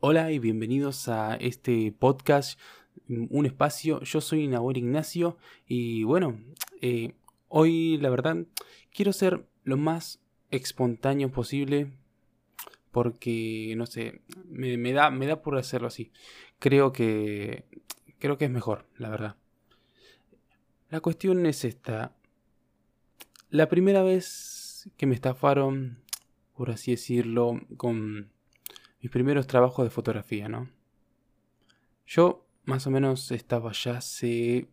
Hola y bienvenidos a este podcast, un espacio. Yo soy Nahuel Ignacio y bueno, eh, hoy la verdad quiero ser lo más espontáneo posible porque no sé, me, da, me da por hacerlo así. Creo que creo que es mejor, la verdad. La cuestión es esta. La primera vez que me estafaron, por así decirlo, con mis primeros trabajos de fotografía, ¿no? Yo más o menos estaba ya hace,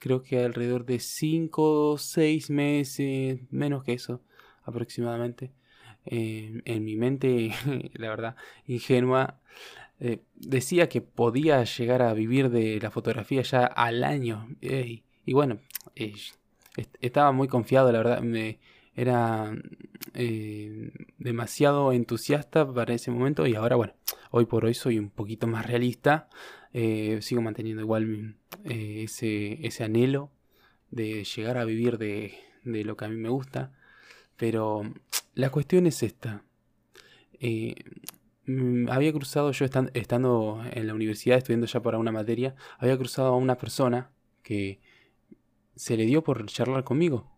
creo que alrededor de 5 o 6 meses, menos que eso aproximadamente. Eh, en mi mente, la verdad, ingenua, eh, decía que podía llegar a vivir de la fotografía ya al año. y bueno, estaba muy confiado, la verdad. Me, era eh, demasiado entusiasta para ese momento y ahora, bueno, hoy por hoy soy un poquito más realista. Eh, sigo manteniendo igual eh, ese, ese anhelo de llegar a vivir de, de, lo que a mí me gusta. Pero la cuestión es esta. Mm, había cruzado, yo estando en la universidad, estudiando ya para una materia, había cruzado a una persona que se le dio por charlar conmigo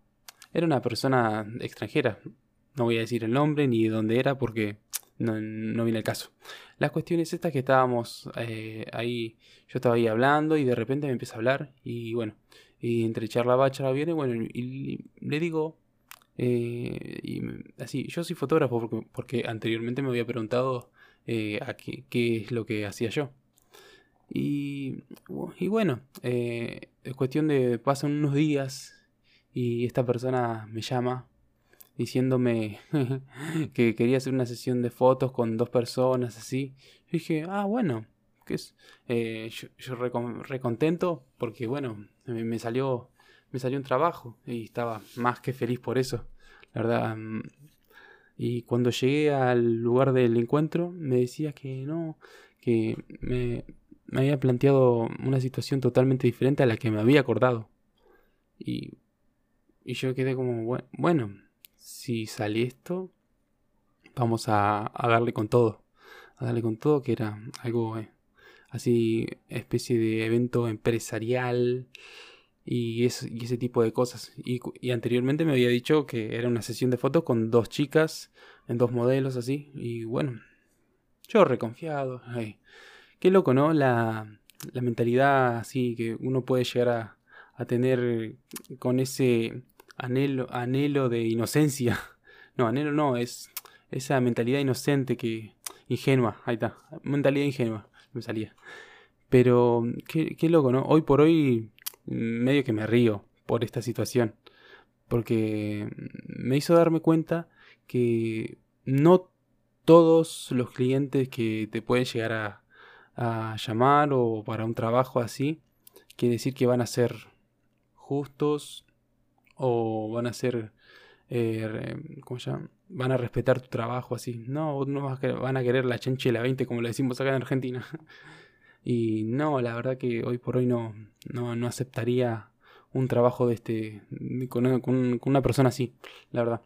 era una persona extranjera. No voy a decir el nombre ni dónde era porque no, no viene el caso. La cuestión es esta que estábamos eh, ahí, yo estaba ahí hablando y de repente me empieza a hablar y bueno, y entre charla va, charla viene, bueno, y, le digo, eh, y así, yo soy fotógrafo porque, anteriormente me había preguntado eh, qué, qué, es lo que hacía yo. Y, y bueno, es cuestión de, pasan unos días y esta persona me llama diciéndome que quería hacer una sesión de fotos con dos personas así. Yo dije, ah, bueno, que es? Eh, yo, recontento porque, bueno, me, salió, me salió un trabajo y estaba más que feliz por eso, la verdad. Mm, y cuando llegué al lugar del encuentro, me decía que no, que me, me había planteado una situación totalmente diferente a la que me había acordado. Y y yo quedé como, bueno, si sale esto, vamos a, darle con todo. A darle con todo, que era algo eh, así, especie de evento empresarial y, ese tipo de cosas. Y, anteriormente me había dicho que era una sesión de fotos con dos chicas, en dos modelos así. Y bueno, yo reconfiado. Qué loco, ¿no? La, la mentalidad así que uno puede llegar a, a tener con ese anhelo, anhelo de inocencia. No, anhelo no, es esa mentalidad inocente que... Ingenua, ahí está. Mentalidad ingenua, me salía. Pero, qué, qué loco, ¿no? Hoy por hoy, medio que me río por esta situación. Porque me hizo darme cuenta que no todos los clientes que te pueden llegar a, a llamar o para un trabajo así, quiere decir que van a ser justos, o van a ser, eh, ¿cómo se llama? Van a respetar tu trabajo así. No, no van a querer la chanche la 20 como le decimos acá en Argentina. y no, la verdad que hoy por hoy no, no, aceptaría un trabajo de este, con, una persona así, la verdad.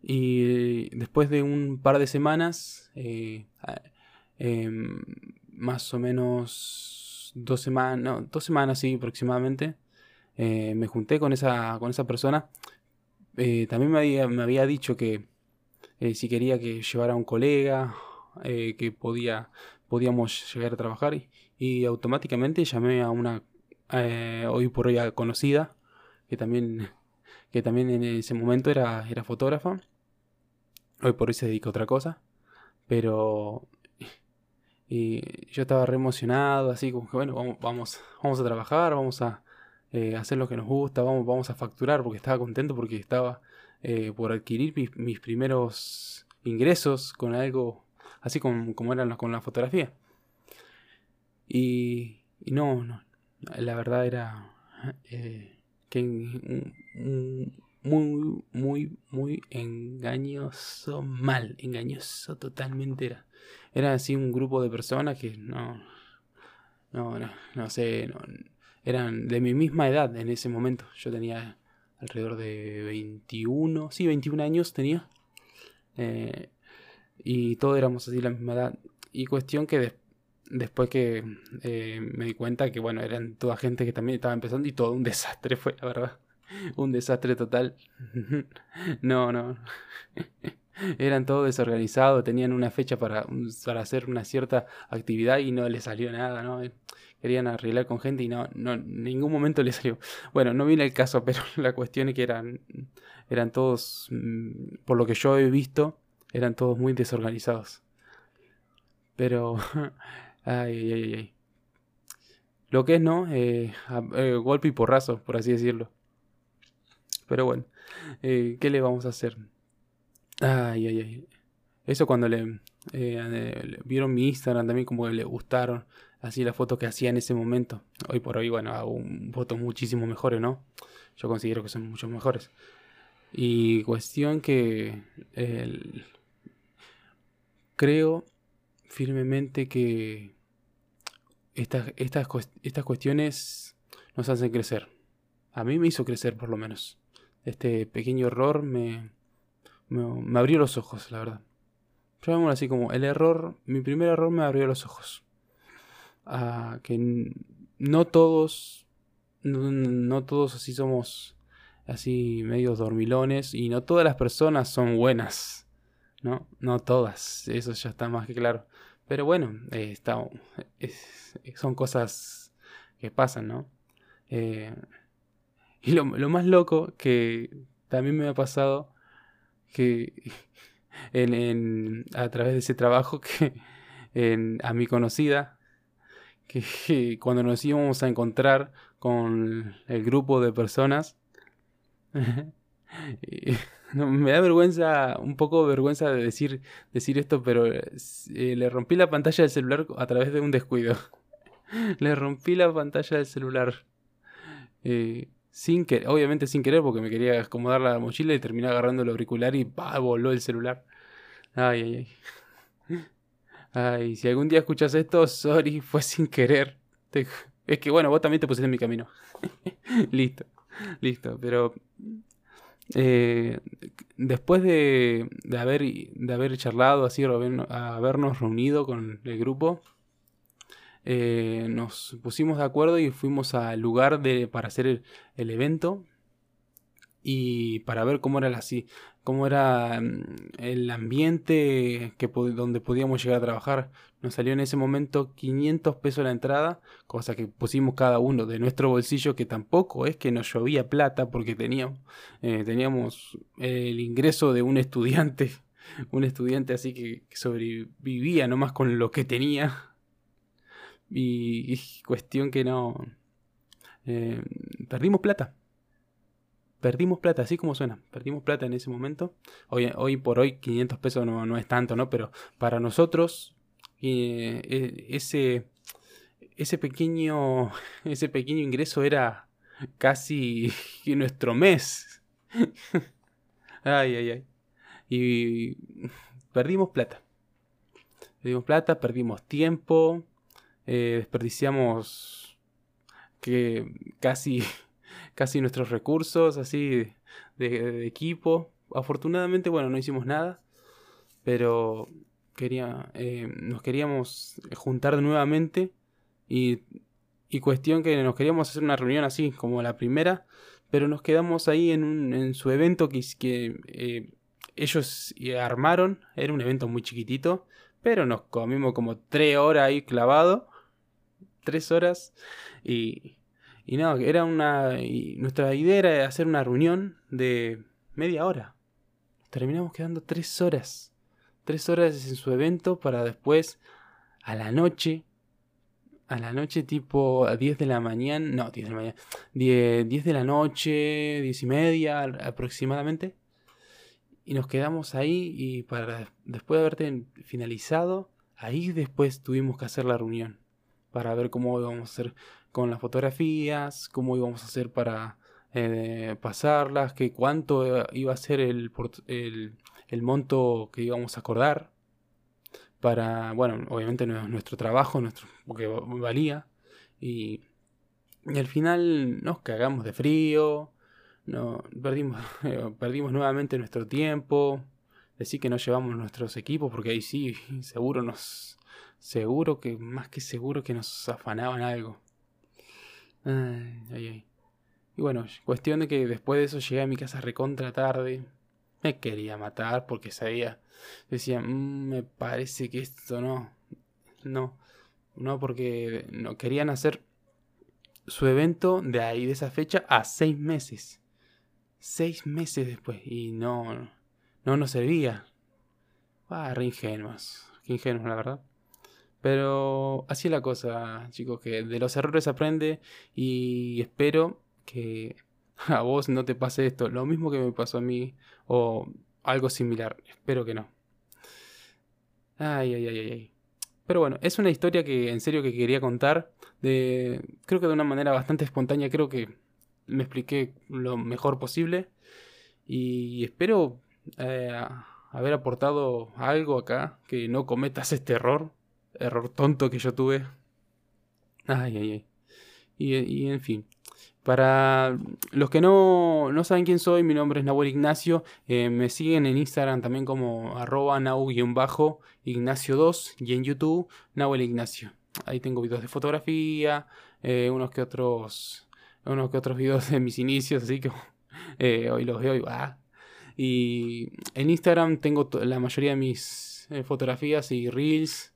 Y después de un par de semanas, eh, em, más o menos dos semanas, no, dos semanas sí aproximadamente, eh, me junté con esa, con esa persona. Eh, también me había, me había, dicho que eh, si quería que llevara a un colega, que podía, podíamos llegar a trabajar y, automáticamente llamé a una hoy por hoy conocida que también, que también en ese momento era, era fotógrafa. Hoy por hoy se dedica a otra cosa. Pero yo estaba re emocionado, así como que bueno, vamos, vamos, vamos a trabajar, vamos a, eh, hacer lo que nos gusta, vamos, vamos a facturar, porque estaba contento porque estaba eh, por adquirir mis, primeros ingresos con algo así como, como eran con la fotografía. Y, y no, no, la verdad era eh, que muy, muy, muy engañoso, mal, engañoso totalmente era. Era así un grupo de personas que no, no, no, no sé, no, eran de mi misma edad en ese momento. Yo tenía alrededor de 21, sí, 21 años tenía. Eh, Y todos éramos así la misma edad. Y cuestión que después que eh, me di cuenta que, bueno, eran toda gente que también estaba empezando y todo un desastre fue, la verdad. un desastre total. no, no. Eran todos desorganizados, tenían una fecha para, para, hacer una cierta actividad y no les salió nada, ¿no? Querían arreglar con gente y no, no, en ningún momento les salió. Bueno, no viene el caso, pero la cuestión es que eran, eran todos, mm, por lo que yo he visto, eran todos muy desorganizados. Pero, ay, ay, ay. Lo que es, ¿no? Eh, eh, golpe y porrazo, por así decirlo. Pero bueno, eh, ¿qué le vamos a hacer? Ay, ay, ay. Eso cuando le, vieron mi Instagram también como que le gustaron así las fotos que hacía en ese momento. Hoy por hoy, bueno, hago fotos muchísimo mejores, ¿no? Yo considero que son mucho mejores. Y cuestión que creo firmemente que estas, estas, estas cuestiones nos hacen crecer. A mí me hizo crecer por lo menos. Este pequeño error me, me, abrió los ojos, la verdad. Llamémoslo así como el error, mi primer error me abrió los ojos. Que no todos, no, todos así somos así medios dormilones y no todas las personas son buenas. ¿no? No todas, eso ya está más que claro. Pero bueno, eh, son cosas que pasan, ¿no? Eh, y lo, más loco que también me ha pasado que en, a través de ese trabajo que a mi conocida, que, cuando nos íbamos a encontrar con el grupo de personas, me da vergüenza, un poco vergüenza de decir, decir esto, pero eh, le rompí la pantalla del celular a través de un descuido. le rompí la pantalla del celular. Eh, sin que, obviamente sin querer, porque me quería acomodar la mochila y terminé agarrando el auricular y ¡pah! voló el celular. Ay, ay, ay. Ay, si algún día escuchas esto, sorry, fue sin querer. Es que bueno, vos también te pusiste en mi camino. listo, listo. Pero eh, después de, de, haber, de haber charlado, así, habernos reunido con el grupo, eh, nos pusimos de acuerdo y fuimos al lugar de, para hacer el, evento y para ver cómo era así, cómo era mm, el ambiente donde podíamos llegar a trabajar. Nos salió en ese momento 500 pesos la entrada, cosa que pusimos cada uno de nuestro bolsillo, que tampoco es que nos llovía plata porque teníamos, eh, teníamos el ingreso de un estudiante, un estudiante así que, que sobrevivía nomás con lo que tenía. Y, cuestión que no... Eh, perdimos plata. Perdimos plata, así como suena. Perdimos plata en ese momento. Hoy, hoy por hoy 500 pesos no, no es tanto, ¿no? Pero para nosotros eh, e, ese, ese, pequeño, ese pequeño ingreso era casi nuestro mes. ay, ay, ay. Y perdimos plata. Perdimos plata, perdimos tiempo, eh, desperdiciamos que casi, casi nuestros recursos así de, equipo. Afortunadamente, bueno, no hicimos nada, pero quería, eh, nos queríamos juntar nuevamente y, y cuestión que nos queríamos hacer una reunión así como la primera, pero nos quedamos ahí en, un, en su evento que, que eh, ellos armaron, era un evento muy chiquitito, pero nos comimos como tres horas ahí clavado tres horas y, y no, era una... nuestra idea era hacer una reunión de media hora. Terminamos quedando tres horas. Tres horas en su evento para después a la noche a la noche tipo a 10 de la mañana, no, 10 de la mañana, 10, de la noche, 10 y media aproximadamente. Y nos quedamos ahí y para después de haberte finalizado, ahí después tuvimos que hacer la reunión para ver cómo íbamos a hacer con las fotografías, cómo íbamos a hacer para eh, pasarlas, que cuánto iba a ser el, el, monto que íbamos a acordar para, bueno, obviamente nuestro trabajo, nuestro, porque valía, y, al final nos cagamos de frío, no, perdimos, perdimos nuevamente nuestro tiempo, decir que no llevamos nuestros equipos, porque ahí sí, seguro nos. Seguro que, más que seguro que nos afanaban algo. Y bueno, cuestión de que después de eso llegué a mi casa recontra tarde. Me quería matar porque sabía. Decía, mm, me parece que esto no. No. No, porque no querían hacer su evento de ahí, de esa fecha, a seis meses. Seis meses después. Y no. No nos servía. Ah, re ingenuos. Qué ingenuos, la verdad. Pero así es la cosa, chicos, que de los errores aprende y espero que a vos no te pase esto, lo mismo que me pasó a mí o algo similar. Espero que no. Ay, ay, ay, ay. Pero bueno, es una historia que en serio que quería contar. De, creo que de una manera bastante espontánea. Creo que me expliqué lo mejor posible. Y espero eh, haber aportado algo acá. Que no cometas este error. Error tonto que yo tuve. Ay, ay, ay. Y, en fin. Para los que no, no, saben quién soy, mi nombre es Nahuel Ignacio. Eh, me siguen en Instagram también como arroba nau-ignacio2 y en YouTube Nahuel Ignacio. Ahí tengo videos de fotografía, eh, unos que otros unos que otros videos de mis inicios, así que eh, hoy los veo y va. Y en Instagram tengo la mayoría de mis fotografías y reels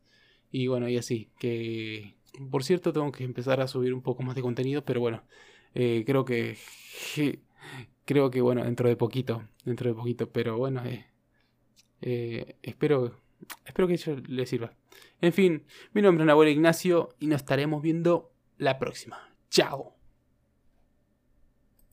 y bueno, y así. Que por cierto tengo que empezar a subir un poco más de contenido, pero bueno. Eh, creo que, creo que bueno, dentro de poquito, dentro de poquito, pero bueno, eh, eh, espero, espero que eso les sirva. En fin, mi nombre es Nahuel Ignacio y nos estaremos viendo la próxima. Chao.